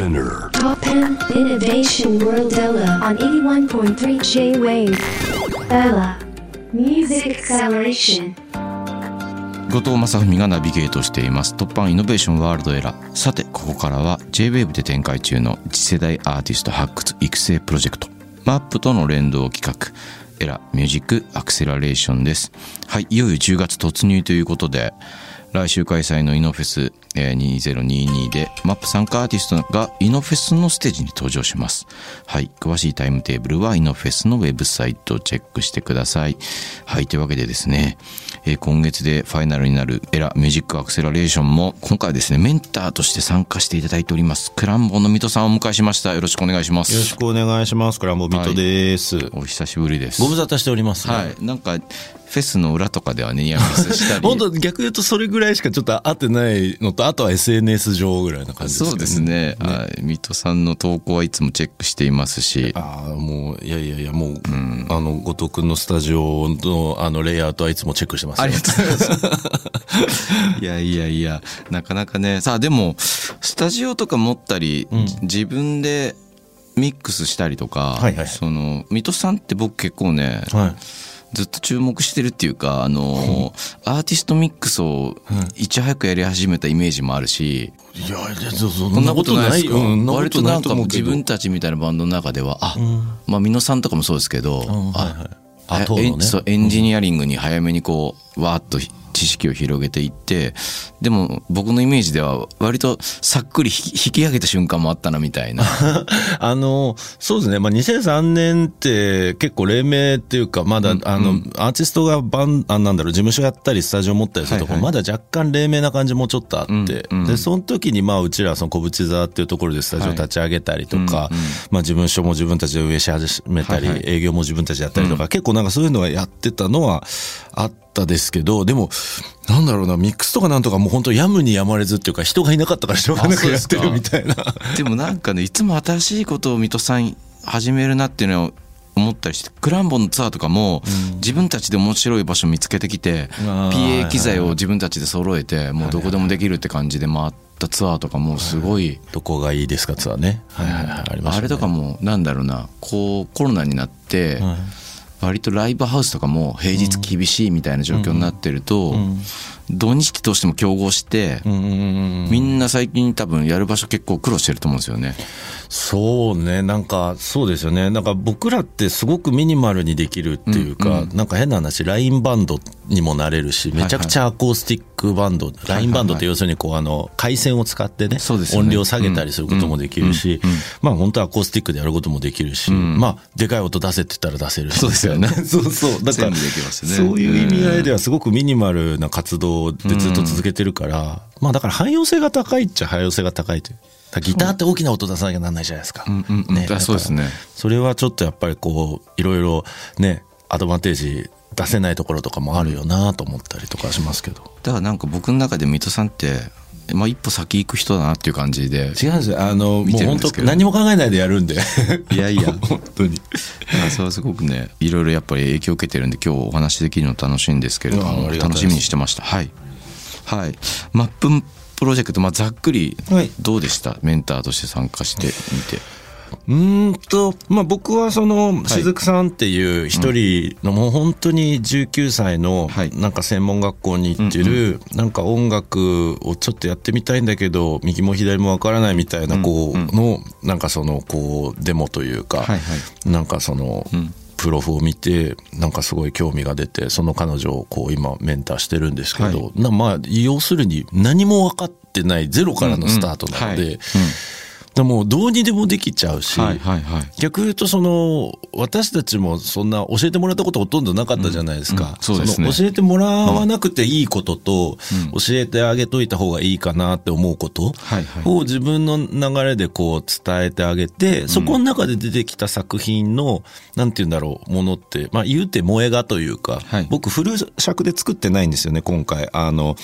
Spinner. Top 10 Innovation World Ella on 81.3 J-Wave. Ella Music Acceleration. 後藤正文がナビゲートしています突破イノベーションワールドエラーさてここからは JWAVE で展開中の次世代アーティスト発掘育成プロジェクトマップとの連動企画エラミュージックアクセラレーションですはいいよいよ10月突入ということで来週開催のイノフェスえー2022でマップ参加アーティストがイノフェスのステージに登場します。はい。詳しいタイムテーブルはイノフェスのウェブサイトをチェックしてください。はい。というわけでですね、えー今月でファイナルになるエラミュージックアクセラレーションも今回はですね、メンターとして参加していただいております。クランボの水戸さんをお迎えしました。よろしくお願いします。よろしくお願いします。クランボミットです。お久しぶりです。ご無沙汰しております、ね。はい。なんか、フェスの裏とかではね、ニアミスしたり。本当逆言うとそれぐらいしかちょっと会ってないのと、あとは SNS 上ぐらいな感じですそうですね。はい。水戸さんの投稿はいつもチェックしていますし。ああ、もう、いやいやいや、もう、あの、後藤くんのスタジオの、あの、レイアウトはいつもチェックしてますよ。ありがとうございます。いやいやいや、なかなかね。さあ、でも、スタジオとか持ったり、自分でミックスしたりとか、はいはいその、水戸さんって僕結構ね、はい。ずっと注目してるっていうか、あの、アーティストミックスをいち早くやり始めたイメージもあるし、いや、いやそそそんなことないですか、うん割とないんかと思うけど。自分たちみたいなバンドの中では、あ、まあ、美濃さんとかもそうですけど、うん。はいはい。エンジニアリングに早めにこう、わーっと知識を広げていって、でも僕のイメージでは割とさっくり引き上げた瞬間もあったなみたいな。あの、そうですね。まあ、2003年って結構黎明っていうか、まだ、あの、アーティストがバン、あなんだろう、事務所やったり、スタジオ持ったりするところ、はい。まだ若干黎明な感じもちょっとあって、うんうん。で、その時に、まあ、うちら、その小淵座っていうところでスタジオ立ち上げたりとか、まあ、事務所も自分たちで運営し始めたり、はいはい。営業も自分たちでやったりとか、結構なんかそういうのはやってたのはあったですけど、でも、なんだろうな、ミックスとかなんとかもう本当やむにやまれずっていうか、人がいなかったからしょうがなくやってるみたいな。でもなんかね、いつも新しいことを水戸さん始めるなっていうのを思ったりして、クランボのツアーとかも、自分たちで面白い場所見つけてきて、PA 機材を自分たちで揃えて、もうどこでもできるって感じで回ったツアーとかもすごい、どこがいいですかツアーね。あれとかもなんだろうなこうコロナになって、はい割とライブハウスとかも平日厳しいみたいな状況になってると、土日ってどうしても競合して、みんな最近多分やる場所結構苦労してると思うんですよね。そうね、なんか、そうですよね。なんか僕らってすごくミニマルにできるっていうか、なんか変な話、ラインバンドにもなれるし、めちゃくちゃアコースティックバンド、ラインバンドって要するにこう、あの、回線を使ってね、ね音量下げたりすることもできるし、まあ本当はアコースティックでやることもできるし、まあ、でかい音出せって言ったら出せるし。そうですよね そうそう。だから、ねそういう意味合いではすごくミニマルな活動でずっと続けてるから、まあだから汎用性が高いっちゃ汎用性が高いという。ギターって大きな音出さなきゃなんないじゃないですか。うんうんねあそうですねそれはちょっとやっぱりこう、いろいろね、アドバンテージ出せないところとかもあるよなと思ったりとかしますけど。だからなんか僕の中で水戸さんって、まあ、一歩先行く人だなっていう感じで違うんですよ。あの、見もう本当何も考えないでやるんで。いやいや本当に。あそれはすごくねいろいろやっぱり影響を受けてるんで今日お話しできるの楽しいんですけれども楽しみにしてましたはいはいマッププロジェクト、まあ、ざっくりはい。どうでした、メンターとして参加してみて。うーんと、まあ、僕はその、しずくさんっていう一人のもう本当に19歳のはい、なんか専門学校に行ってる、なんか音楽をちょっとやってみたいんだけど、右も左もわからないみたいな子の、なんかその、こう、デモというかはいは、なんかその、プロフを見て、なんかすごい興味が出て、その彼女をこう今メンターしてるんですけど、なまあ、要するに何も分かってないゼロからのスタートなのうんうん。はいで、でもうどうにでもできちゃうし、はいはいはい。逆言うとその私たちもそんな教えてもらったことほとんどなかったじゃないですか、うんうんそうですね。の教えてもらわなくていいことと、教えてあげといた方がいいかなって思うことを自分の流れでこう伝えてあげて、そこの中で出てきた作品のなんて言うんだろうものってまあ言うて萌え画というか、はい。僕フル尺で作ってないんですよね今回。あの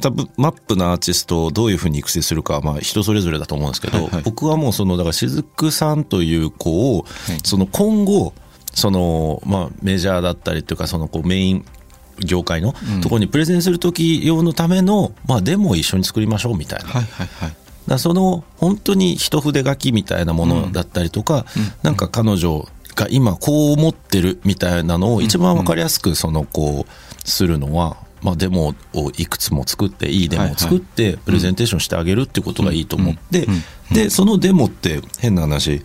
多分マップのアーティストをどういうふうに育成するかはまあ人それぞれだと思うんですけど、はいはい。僕はもうそのだから雫さんという子を、その今後そのまあメジャーだったりというかそのこうメイン業界のところにプレゼンする時用のための、まあデモを一緒に作りましょうみたいな。はいはいはい。らその本当に一筆書きみたいなものだったりとか、なんか彼女が今こう思ってるみたいなのを一番わかりやすくそのこうするのは、まあ、デモをいくつも作っていいデモを作ってプレゼンテーションしてあげるってことがいいと思ってでそのデモって変な話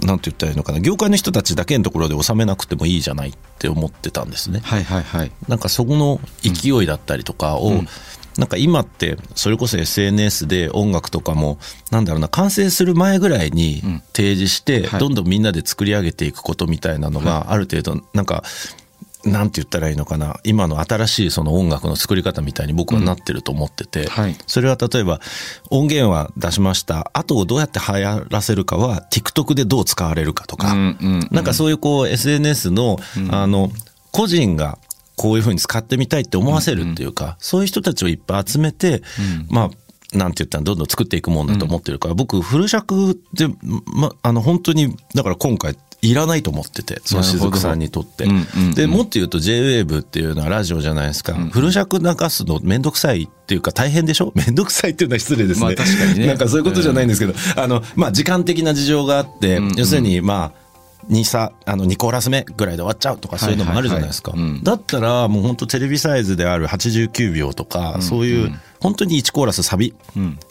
なんて言ったらいいのかな業界の人たちだけのところで収めなくてもいいじゃないって思ってたんですね。はいはいはい。なんかそこの勢いだったりとかを、なんか今ってそれこそ SNS で音楽とかもなんだろうな完成する前ぐらいに提示してはい。どんどんみんなで作り上げていくことみたいなのがある程度なんかなんて言ったらいいのかな。今の新しいその音楽の作り方みたいに僕はなってると思ってて、はい。それは例えば音源は出しました。後をどうやって流行らせるかは TikTok でどう使われるかとか、うんうんうん。なんかそういうこう SNS の、あの、個人がこういうふうに使ってみたいって思わせるっていうか、そういう人たちをいっぱい集めて、まあ、なんて言ったらどんどん作っていくもんだと思ってるから、僕、フル尺で、ま、あの、本当に、だから今回、いらないと思ってて、その雫さんにとってうんうんうん。で、もっと言うと JWAVE っていうのはラジオじゃないですか。フル尺流すのめんどくさいっていうか大変でしょ？めんどくさいっていうのは失礼ですね。まあ確かにねなんかそういうことじゃないんですけど、あの、まあ時間的な事情があって、要するにまあ、2さあの2コーラス目ぐらいで終わっちゃうとかそういうのもあるじゃないですか、だったらもう本当テレビサイズである89秒とか、そういう本当に1コーラスサビ、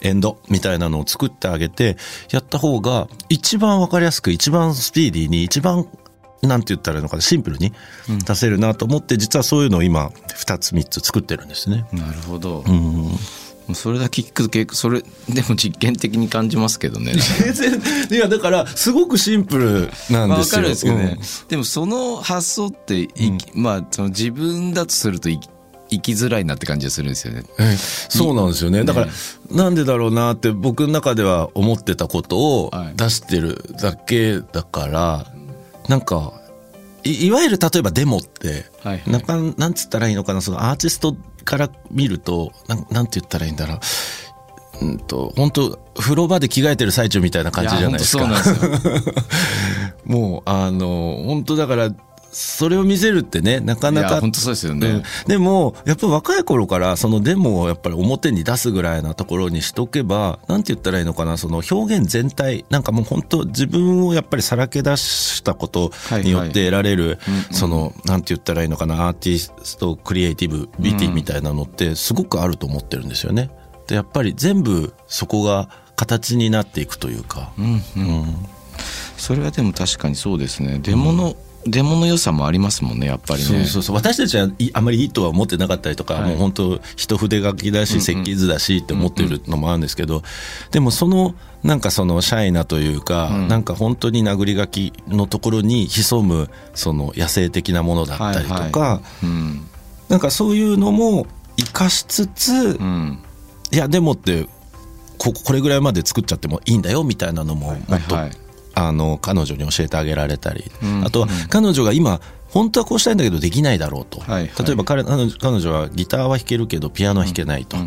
エンドみたいなのを作ってあげてやった方が一番わかりやすく一番スピーディーに一番なんて言ったらいいのかなシンプルに出せるなと思って実はそういうのを今2つ3つ作ってるんですね。なるほど、うんそれだけ聞くと結構それでも実験的に感じますけどね。いやだからすごくシンプルなんですよ。かるんですけどね、うん。でもその発想っていき、まあその自分だとすると生きづらいなって感じがするんですよね。えそうなんですよね。だから、なんでだろうなって僕の中では思ってたことをはい。出してるだけだから、なんか、いいわゆる例えばデモって、はいはい。なんかなんつったらいいのかな、そのアーティストから見ると、なんなんて言ったらいいんだろう。うんと、本当風呂場で着替えてる最中みたいな感じじゃないですか。もう、あの、本当だから、それを見せるってね、なかないかや本当そうですよね。うんでもやっぱり若い頃からそのデモをやっぱり表に出すぐらいなところにしとけばなんて言ったらいいのかなその表現全体なんかもう本当自分をやっぱりさらけ出したことによって得られるそのなんて言ったらいいのかなアーティストクリエイティブビティみたいなのってすごくあると思ってるんですよね。でやっぱり全部そこが形になっていくというか。うんうんそれはでも確かにそうですね。デモの、デモの良さもありますもんね、やっぱりね。そうそうそう。私たちはいあまりいいとは思ってなかったりとか、はい。もう本当一筆書きだし設計図だしって思ってるのもあるんですけど、でもそのなんかそのシャイなというか、なんか本当に殴り書きのところに潜むその野生的なものだったりとか、はいはうん。なんかそういうのも生かしつつ、うん。いやでもってここれぐらいまで作っちゃってもいいんだよみたいなのももっと、あの彼女に教えてあげられたり、うん。あとは彼女が今本当はこうしたいんだけどできないだろうと、はい。はい例えば彼彼女はギターは弾けるけどピアノは弾けないと、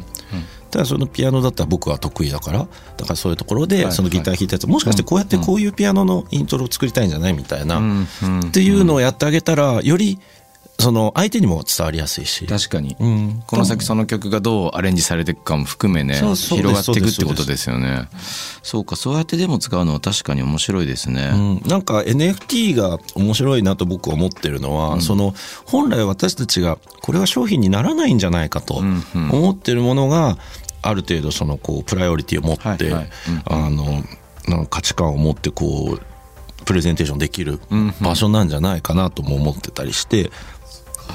ただそのピアノだったら僕は得意だからだからそういうところはい。でそのギター弾いたやつ、もしかしてこうやってこういうピアノのイントロを作りたいんじゃないみたいな、っていうのをやってあげたらよりその相手にも伝わりやすいし。確かに。うん。この先その曲がどうアレンジされていくかも含めね広がっていくってことですよね。そうかそうやってでも使うのは確かに面白いですね、うん、なんか NFT が面白いなと僕は思ってるのは、その本来私たちがこれは商品にならないんじゃないかとんうん。思ってるものがある程度そのこうプライオリティを持って、あのなんか価値観を持ってこうプレゼンテーションできる場所なんじゃないかなとも思ってたりして、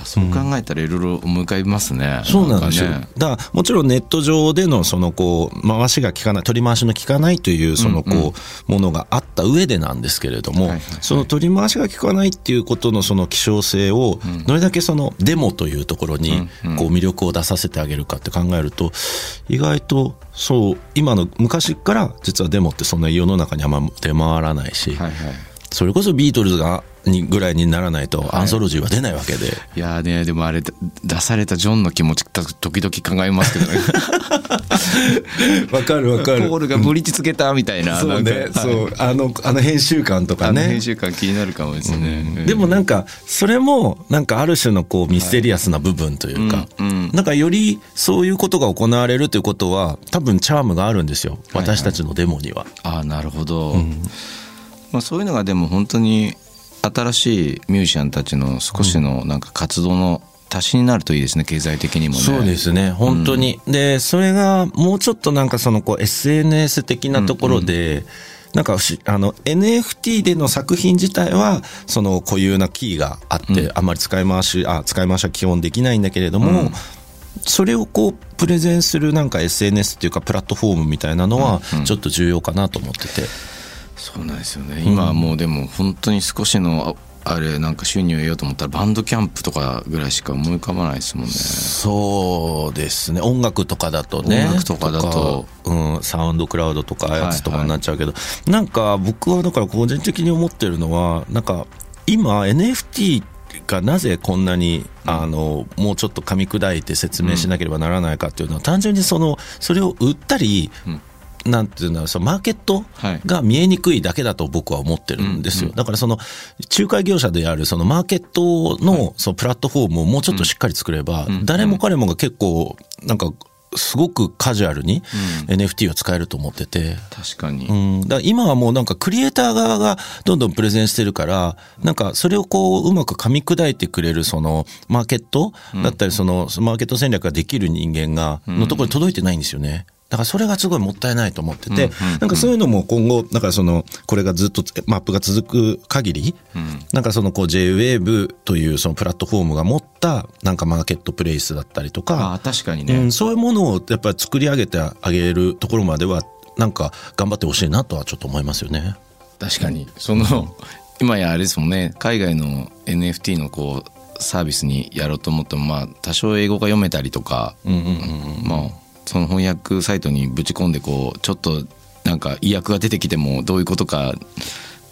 そう考えたらいろいろ思い浮かびますね。そうなんですよ。かね。だからもちろんネット上でのそのこう回しが効かない取り回しの効かないというそのこうものがあった上でなんですけれども、はいはい。はいその取り回しが効かないっていうことのその希少性をどれだけそのデモというところにこう魅力を出させてあげるかって考えると意外とそう今の昔から実はデモってそんな世の中にあんま出回らないし、はいはい。それこそビートルズがにぐらいにならないとアンソロジーは出ないわけで。いやーねでもあれ出されたジョンの気持ちた時々考えますけどね。わかるわかる。ポールがブリッジつけたみたいなそうね、なんか。そう。あのあの編集感とかね。編集感気になるかもですね、でもなんかそれもなんかある種のこうミステリアスな部分というか、うんうんなんかよりそういうことが行われるということは多分チャームがあるんですよ。私たちのデモには。ああなるほど、まあ、そういうのがでも本当に新しいミュージシャンたちの少しのなんか活動の足しになるといいですね経済的にもね。そうですね本当に、でそれがもうちょっとなんかそのこう SNS 的なところで、なんかしあの NFT での作品自体はその固有なキーがあって、あんまり使い回しあ使い回しは基本できないんだけれども、それをこうプレゼンするなんか SNS っていうかプラットフォームみたいなのはちょっと重要かなと思ってて、そうなんですよね。今はもうでも本当に少しのああれなんか収入を得ようと思ったらバンドキャンプとかぐらいしか思い浮かばないですもんね。そうですね。音楽とかだとね。音楽とかだと。うん、サウンドクラウドとかやつとかになっちゃうけど、なんか僕はだから個人的に思ってるのはなんか今 NFT がなぜこんなに、あのもうちょっと噛み砕いて説明しなければならないかっていうのは、単純にそのそれを売ったり、なんていうのそのマーケットはい。が見えにくいだけだと僕は思ってるんですよ。だからその仲介業者であるそのマーケットのそのプラットフォームをもうちょっとしっかり作れば、誰も彼もが結構なんかすごくカジュアルに NFT を使えると思ってて。確かに、うん、だ今はもうなんかクリエイター側がどんどんプレゼンしてるから、なんかそれをこううまく噛み砕いてくれるそのマーケットだったりそのマーケット戦略ができる人間が、のところに届いてないんですよね。だからそれがすごいもったいないと思ってて、なんかそういうのも今後、だからその、これがずっとマップが続く限り、なんかそのこう JWAVE というそのプラットフォームが持ったなんかマーケットプレイスだったりとか、ああ確かにね、うん、そういうものをやっぱり作り上げてあげるところまではなんか頑張ってほしいなとはちょっと思いますよね。確かに。その 今やあれですもんね。海外の NFT のこうサービスにやろうと思ってもまあ多少英語が読めたりとか、まあその翻訳サイトにぶち込んでこうちょっとなんか意訳が出てきてもどういうことか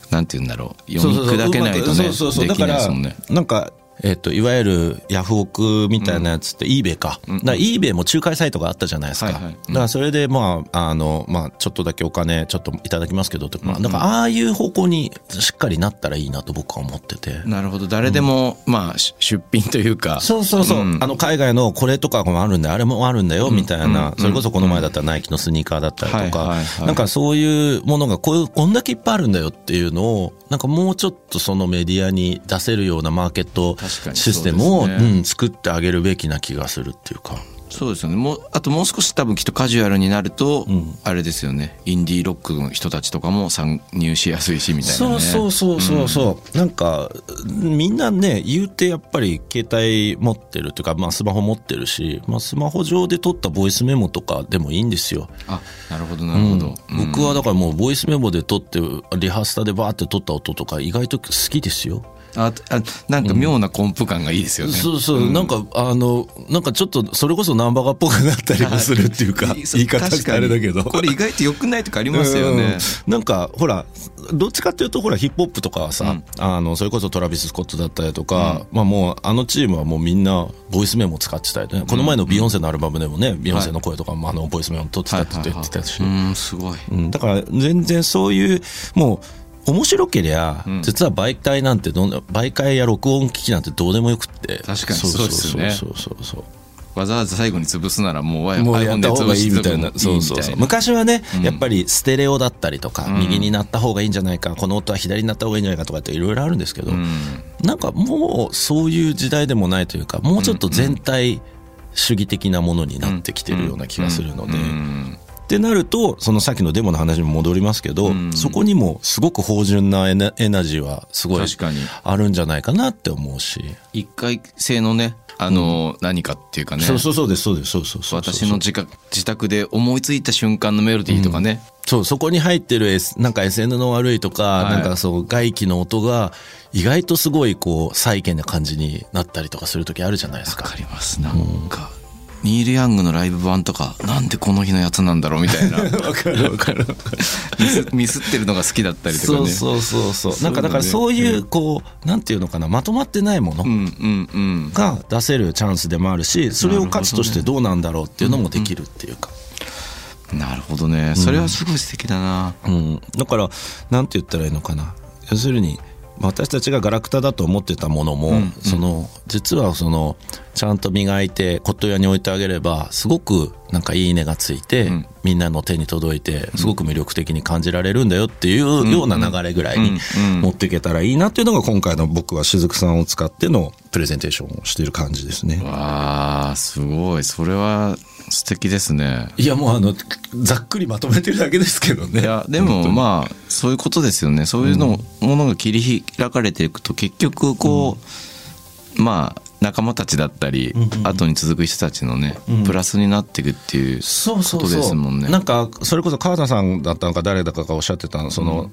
なんて言うんだろう読み砕けないとねできないですもんね。なんかえっといわゆるヤフオクみたいなやつって eBay か,、だから eBay も仲介サイトがあったじゃないですか、だからそれでまああの、まあ、ちょっとだけお金ちょっといただきますけどとか、まあだからああいう方向にしっかりなったらいいなと僕は思ってて。なるほど。誰でも、まあし出品というか。そうそうそう、うん。あの海外のこれとかもあるんだよあれもあるん。だよみたいな、それこそこの前だったらナイキのスニーカーだったりとか、なんかそういうものがこういうこんだけいっぱいあるんだよっていうのをなんかもうちょっとそのメディアに出せるようなマーケットシステムをね。うん、作ってあげるべきな気がするっていうか。そうですよね。もうあともう少し多分きっとカジュアルになると、あれですよね。インディーロックの人たちとかも参入しやすいしみたいなね。そうそうそうそうそう、なんかみんなね言うてやっぱり携帯持ってるというか、まあ、スマホ持ってるし、まあ、スマホ上で撮ったボイスメモとかでもいいんですよ。あなるほどなるほど、うん。僕はだからもうボイスメモで撮ってリハーサルでバーって撮った音とか意外と好きですよ。ああなんか妙なコンプ感がいいですよね、そうそう、なんかあのなんかちょっとそれこそナンバガっぽくなったりもするっていうか 言い方ってあれだけど。これ意外と良くないとかありますよね、うん。なんかほらどっちかっていうとほらヒップホップとかはさ、あのそれこそトラビス・スコットだったりとか、まあもうあのチームはもうみんなボイスメモ使ってたりね、この前のビヨンセのアルバムでもね、ビヨンセの声とかもあのボイスメモ取ってたって言ってたし、うんすごい。うん、だから全然そういうもう面白けりゃ、実は媒体なんてどんな媒介や録音機器なんてどうでもよくって。確かにそうですよね。そうそうそうそう。わざわざ最後に潰すならもうもうや iPhone った方がいいみたいでな。潰してもいいみたいな。そうそうそう。昔はね、やっぱりステレオだったりとか、右になった方がいいんじゃないか、この音は左になった方がいいんじゃないかとかっていろいろあるんですけど、なんかもうそういう時代でもないというか、もうちょっと全体主義的なものになってきてるような気がするので、ってなると、そのさっきのデモの話にも戻りますけど、そこにもすごく芳醇なエナエナジーはすごいあるんじゃないかなって思うし。一回性のねあの、何かっていうかね。そうそうそうです、そうです、そうそうそうそう。私の自覚自宅で思いついた瞬間のメロディーとかね、そう、そこに入ってる、S、なんか SN の悪いとか、はい。なんかそう、外気の音が、意外とすごい、こう、再現な感じになったりとかする時あるじゃないですか。わかります。なんか、ニール・ヤングのライブ版とかなんでこの日のやつなんだろうみたいな。わかるわかる。ミスミスってるのが好きだったりとかね。そうそうそうそう。なんかだからそういう、こう、なんていうのかな、まとまってないものうんうんうん。が出せるチャンスでもあるし、それを価値としてどうなんだろうっていうのもできるっていうか。なるほどね。それはすごい素敵だな、うん、だからなんて言ったらいいのかな。要するに私たちがガラクタだと思ってたものも、その実はそのちゃんと磨いて骨董屋に置いてあげればすごくなんかいいねがついて、みんなの手に届いてすごく魅力的に感じられるんだよっていうような流れぐらいに持っていけたらいいなっていうのが今回の僕は雫さんを使ってのプレゼンテーションをしている感じですね。わあすごい。それは素敵ですね。いやもうあのざっくりまとめてるだけですけどね。いやでもまあそういうことですよね。そういうの、ものが切り開かれていくと結局こう、まあ仲間たちだったり、後に続く人たちのね、プラスになっていくっていうそうそうことですもんね。なんかそれこそ川田さんだったのか誰だかがおっしゃってたのその、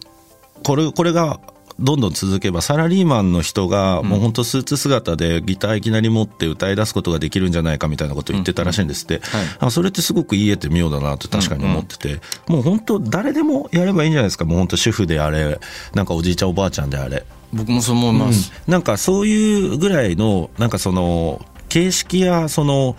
これこれがどんどん続けばサラリーマンの人がもう本当スーツ姿でギターいきなり持って歌い出すことができるんじゃないかみたいなことを言ってたらしいんですって、あそれってすごく言えて妙だなと確かに思ってて、もう本当誰でもやればいいんじゃないですか。もう本当主婦であれ。なんかおじいちゃんおばあちゃんであれ。僕もそう思います。なんかそういうぐらいのなんかその形式やその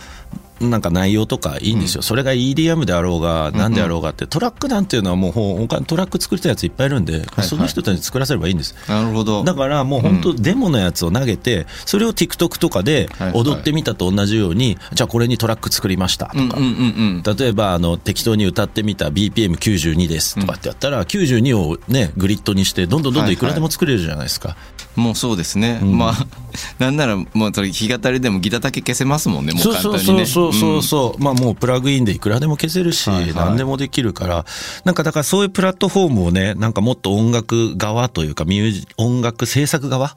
なんか内容とかいいんですよ、それが EDM であろうが、なんであろうがって、トラックなんていうのはもうにトラック作りたいやついっぱいいるんで、その人たちに作らせればいいんです。なるほど。だからもう本当、デモのやつを投げて、それを TikTok とかではいはい。踊ってみたと同じように、じゃあこれにトラック作りましたとか、うんうんうん例えばあの適当に歌ってみた BPM92 ですとかってやったら、92をね、グリッドにして、どんどんどんどんいくらでも作れるじゃないですか。もうそうですね。まあ、なんならもうそれ弾き語りでもギターだけ消せますもんね、もう簡単にね。そうそうそうそう、まあもうプラグインでいくらでも消せるし、はいはい。何でもできるから、なんかだからそういうプラットフォームをね、なんかもっと音楽側というか、ミュージ音楽制作側、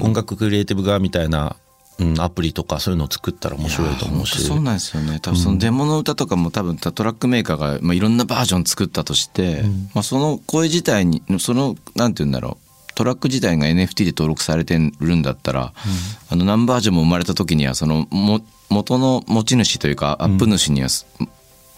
音楽クリエイティブ側みたいな、うん、アプリとかそういうのを作ったら面白いと思うし。そうなんですよね。多分そのデモの歌とかも多分トラックメーカーが、まあ、いろんなバージョン作ったとして、まあ、その声自体にそのなんて言うんだろう。トラック自体が NFT で登録されてるんだったら、あの何バージョンも生まれた時にはそのも元の持ち主というかアップ主にはす、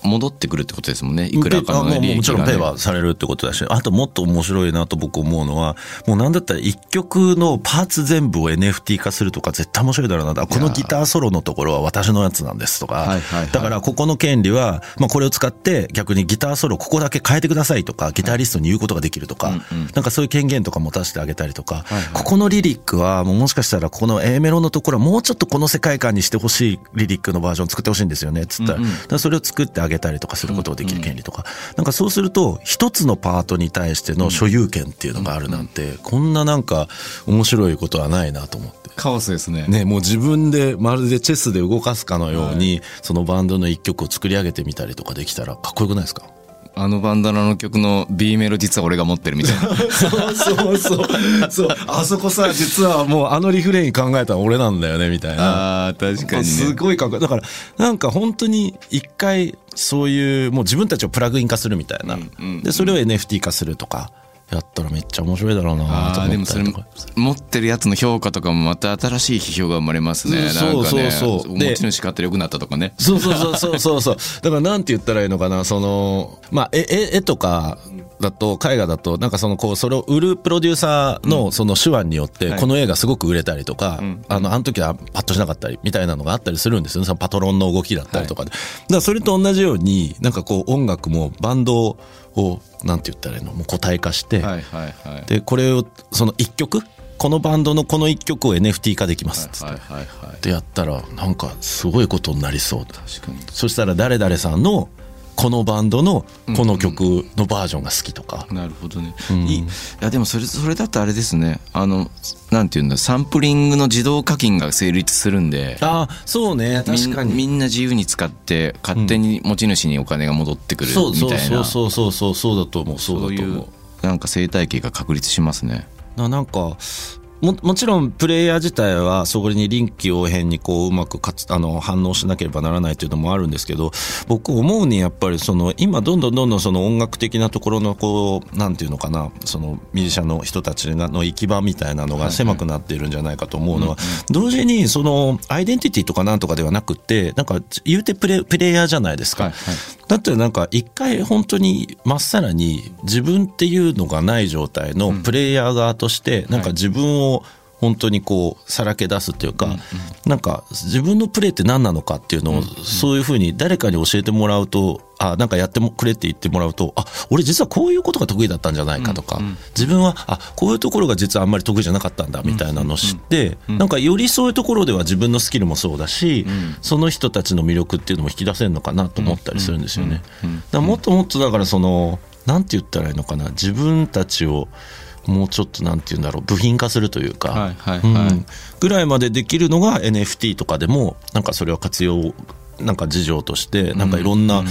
戻ってくるってことですもんね。いくらかのあもう利益が、ね、もちろんペイはされるってことだし、あともっと面白いなと僕思うのは、もうなんだったら一曲のパーツ全部を NFT 化するとか絶対面白いだろうな。あこのギターソロのところは私のやつなんですとか、はいはいはい。だからここの権利は、まあこれを使って逆にギターソロここだけ変えてくださいとか、ギタリストに言うことができるとか、なんかそういう権限とか持たせてあげたりとか、ここのリリックはもうもしかしたらこの A メロのところはもうちょっとこの世界観にしてほしいリリックのバージョン作ってほしいんですよね、つったら、だからそれを作ってあげたりとかすることができる権利とか、なんかそうすると一つのパートに対しての所有権っていうのがあるなんて、こんななんか面白いことはないなと思って。カオスですね。ね、もう自分でまるでチェスで動かすかのように、そのバンドの一曲を作り上げてみたりとかできたらかっこよくないですか？あのバンダナの曲の B メロ実は俺が持ってるみたいなそうそうそう。そう。あそこさ、実はもうあのリフレイン考えたの俺なんだよね、みたいな。あー確かにねすごい考え。だから、なんか本当に一回そういう、もう自分たちをプラグイン化するみたいな。で、それを NFT 化するとか。やったらめっちゃ面白いだろうなとあーでもそれ。持ってるやつの評価とかもまた新しい批評が生まれますね。そうそうそうね、で持ち主買って良くなったとかね。そうそうそうそうそうそう。だからなんて言ったらいいのかな、その、まあ、絵、絵絵とかだと、絵画だと、なんかその、こう、それを売るプロデューサーのその手腕によって、この絵がすごく売れたりとか、あの、あの時はパッとしなかったり、みたいなのがあったりするんですよね。そのパトロンの動きだったりとかで。だからそれと同じように、なんかこう、音楽もバンドを、なんて言ったらいいの、もう個体化して、はいはいはい。で、これを、その一曲？このバンドのこの一曲を NFT 化できますっつって。やったらなんかすごいことになりそう。そしたら誰々さんのこのバンドのこの曲のバージョンが好きとか、なるほどね。いいいやでもそれそれだとあれですね。あのなんていうんだサンプリングの自動課金が成立するんで。ああそうね。確かに。みんな自由に使って勝手に持ち主にお金が戻ってくるみたそういな、そうそうそうそうそうそうだと思う。そうそういう。だと思うなんか生態系が確立しますね。ななんかももちろんプレイヤー自体はそこに臨機応変にこううまくかつあの反応しなければならないというのもあるんですけど僕思うにやっぱりその今どんどんどんどんその音楽的なところのこうなんていうのかなそのミュージシャンの人たちがの行き場みたいなのが狭くなっているんじゃないかと思うのは同時にそのアイデンティティとかなんとかではなくってなんか言うてプレプレイヤーじゃないですか。はいはい。だってなんか一回本当にまっさらに自分っていうのがない状態のプレイヤー側としてなんか自分を本当にこうさらけ出すっていうか、なんか自分のプレーって何なのかっていうのを、そういうふうに誰かに教えてもらうとあなんかやってもくれって言ってもらうとあ俺実はこういうことが得意だったんじゃないかとか、自分はあこういうところが実はあんまり得意じゃなかったんだみたいなのを知って、なんかよりそういうところでは自分のスキルもそうだし、その人たちの魅力っていうのも引き出せるのかなと思ったりするんですよね。だもっともっとだからそのなんて言ったらいいのかな自分たちをもうちょっとなんて言うんだろう部品化するというか、ぐらいまでできるのが NFT とかでもなんかそれを活用なんか事情としてなんかいろんな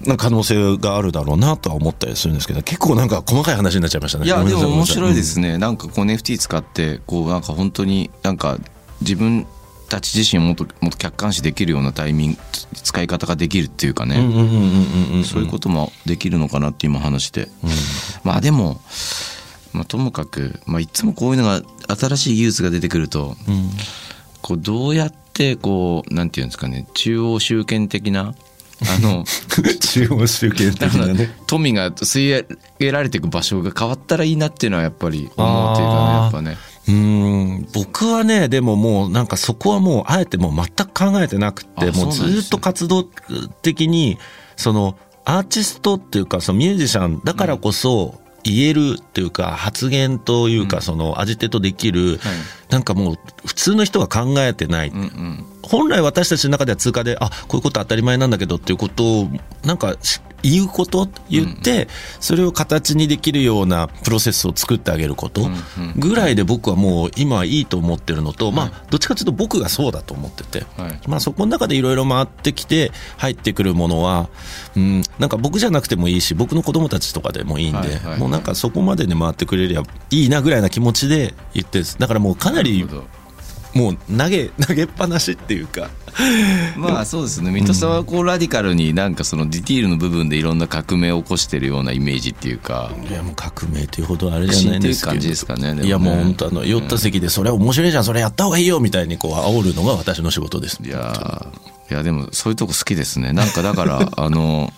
なんか可能性があるだろうなとは思ったりするんですけど結構なんか細かい話になっちゃいましたね。いやでも面白いでごすね、なんかこう NFT 使ってこうなんか本当になんか自分たち自身をもっともっと客観視できるようなタイミング使い方ができるっていうかね、そういうこともできるのかなって今話して、まあでも、まあ、ともかく、まあ、いつもこういうのが新しい技術が出てくると、こうどうやってこうなんていうんですかね中央集権的なあの 中央集権的なね。富が吸い上げられていく場所が変わったらいいなっていうのはやっぱり思うっていうかねやっぱね。うーん僕はねでももうなんかそこはもうあえてもう全く考えてなくてもうずっと活動的にそのアーティストっていうかそのミュージシャンだからこそ言えるっていうか発言というかそのアジテートできるなんかもう普通の人が考えてない。本来私たちの中では通過であこういうこと当たり前なんだけどっていうことをなんかし言うこと言って、それを形にできるようなプロセスを作ってあげることぐらいで僕はもう今はいいと思ってるのと、まあどっちかというと僕がそうだと思ってて、はい。まあそこの中でいろいろ回ってきて入ってくるものは、うん、なんか僕じゃなくてもいいし僕の子供たちとかでもいいんで、もうなんかそこまでに回ってくれりゃいいなぐらいな気持ちで言ってだからもうかなりもう投げ 投げっぱなしっていうか。まあそうですね。水戸さんはこうラディカルになんかそのディティールの部分でいろんな革命を起こしてるようなイメージっていうか。いやもう革命というほどあれじゃないんです感じですかねね。いやもう本当あの酔った席でそれは面白いじゃんそれやった方がいいよみたいにこう煽るのが私の仕事です。いやーいやでもそういうとこ好きですね。なんかだから あの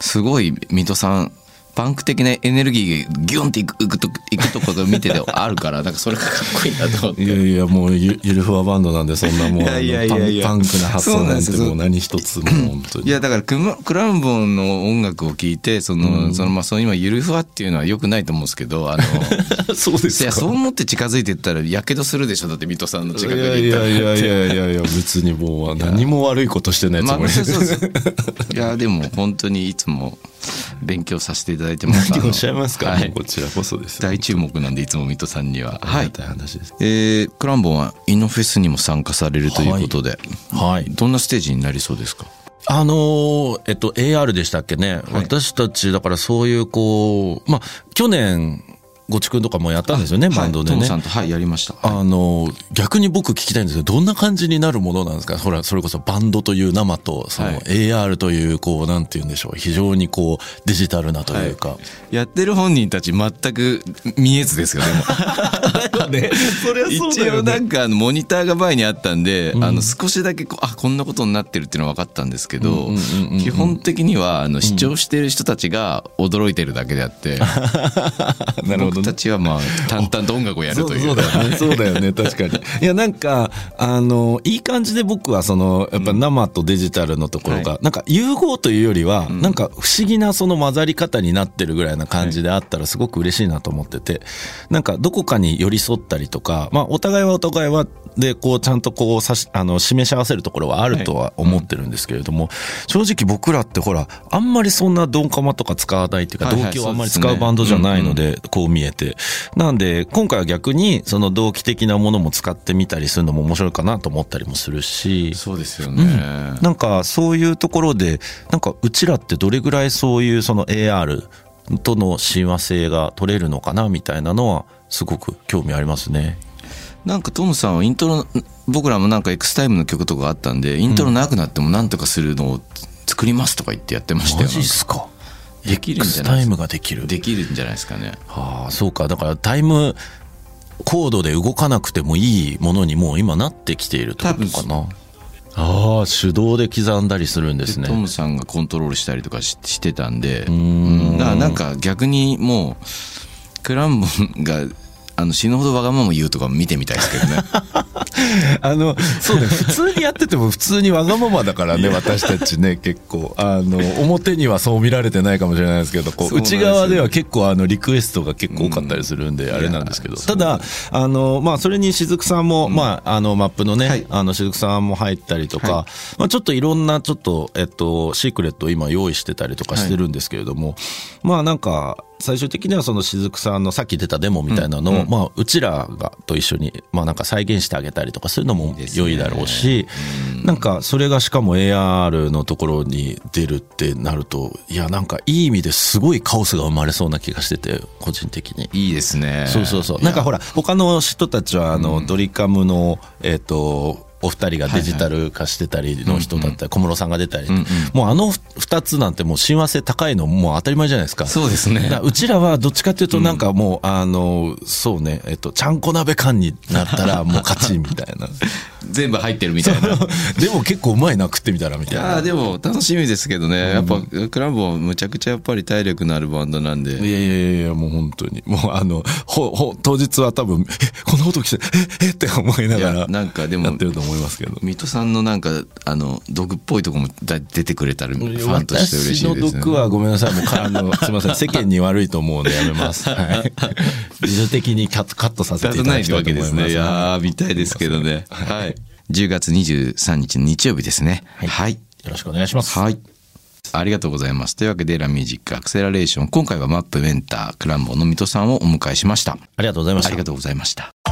すごい水戸さんパンク的なエネルギーがギュンっていくいくといくとこが見ててあるから なんかそれがかっこいいなと思って。いやいやもうゆゆるふわバンドなんでそんなもうあのいやいやいやいや。パンクな発想なんてもう何一つもう本当に。いやだからクマクラウンボンの音楽を聴いてその、そのまあその今ゆるふわっていうのはよくないと思うんですけどあのそうでいやそう思って近づいていったらやけどするでしょだって水戸さんの近くいやいに行ったらやいやいやいやいや別にもう何も悪いことしてないつまあもりでそうそうそういやでも本当にいつも勉強させていただいてます 何をおっしゃいますか、はい。こちらこそです。大注目なんでいつも水戸さんには。はい。話です。えー、クランボンはイノフェスにも参加されるということで、はい。どんなステージになりそうですか？あのーえっと、AR でしたっけね、私たち、だからそういう、こう、まあ、去年、ごちくんとかもやったんですよね、バンドでね。はいトムさ。んとはいやりました。あのー逆に僕聞きたいんですけど、どんな感じになるものなんですか？ほら、それこそバンドという生と、そのはい。AR という、こう、なんて言うんでしょう、非常にこう、デジタルなというか。やってる本人たち全く見えずですよでも。ね、そり一応なんかモニターが前にあったんで、あの少しだけこうあこんなことになってるっていうのは分かったんですけど、基本的にはあの視聴してる人たちが驚いてるだけであって、なるほどね僕たちはまあ淡々と音楽をやるという。そうだよね。そうだよね。確かに。いや、なんか、あの、いい感じで僕はその、やっぱ生とデジタルのところが、はなんか融合というよりは、なんか不思議なその混ざり方になってるぐらいな感じであったらすごく嬉しいなと思ってて、なんかどこかに寄り添ったりとか、まあお互いはお互いは、で、こうちゃんとこうさし、あの、示し合わせるところはあるとは思ってるんですけれども、正直僕らってほら、あんまりそんなドンカマとか使わないっていうか、はいはい動機をあんまり使そうバンドじゃないので、こう見えて。なんで、今回は逆に、その同期的なものも使ってみたりするのも面白いかなと思ったりもするし、そうですよね、なんかそういうところで、なんかうちらってどれぐらいそういうその AR との親和性が取れるのかなみたいなのは、すごく興味ありますね。なんかトムさんはイントロ僕らもなんか X タイムの曲とかあったんでイントロなくなってもなんとかするのを作りますとか言ってやってましたマよジっすかできるんじゃないですかタイムができる。できるんじゃないですかねはあ、そうか。だからタイムコードで動かなくてもいいものにもう今なってきているってことかな。ああ、手動で刻んだりするんですね。トムさんがコントロールしたりとかししてたんでんうんだからなんか逆にもうクランボンがああの死ぬほどわがまま言うとか見てみたいですけどね。あの、そうね、普通にやってても普通にわがままだからね、私たちね、結構。あの、表にはそう見られてないかもしれないですけど、こう、内側では結構あの、リクエストが結構多かったりするんで、あれなんですけど。ただ、あの、まあ、それに雫さんも、まあ、あの、マップのね、はい。あの、雫さんも入ったりとか、はまあ、ちょっといろんな、ちょっと、えっと、シークレットを今用意してたりとかしてるんですけれども、まあ、なんか、最終的にはその雫さんのさっき出たデモみたいなのを、まあ、うちらがと一緒に、まあなんか再現してあげたりとかそういうのも良いだろうし、なんかそれがしかも AR のところに出るってなると、いやなんかいい意味ですごいカオスが生まれそうな気がしてて、個人的に。いいですねそうそうそう。なんかほら、他の人たちは、あの、ドリカムの、えっ、と、お二人がデジタル化してたりの人だったり、小室さんが出たり、もうあの二つなんてもう親和性高いのもう当たり前じゃないですか。そうですね。うちらはどっちかっていうとなんかもう、あの、そうね、えっと、ちゃんこ鍋感になったら もう勝ちみたいな。全部入ってるみたいな。でも結構うまいな食ってみたらみたいな。いやーでも楽しみですけどね、やっぱクランボはむちゃくちゃやっぱり体力のあるバンドなんで。いやいやいやもう本当に。もうあの、ほ、ほ、当日は多分、え、こんなこと来て、え、えって思いないがやら、なんかでもやってると思いますけど。水戸さんのなんかあの毒っぽいとこもだ出てくれたらファンとして嬉し私のいですね毒はごめんなさい。もうか、あの、すみません。世間に悪いと思うんでやめます。はい。自主的にカット、カットさせていただきたいと思います。いやー見たいですけどねはい10月23日の日曜日ですねはいよろしくお願いします。はい。ありがとうございます。というわけで、ラミュージックアクセラレーション。今回はマップメンター、クランボの水戸さんをお迎えしました。ありがとうございましたありが。とうございました。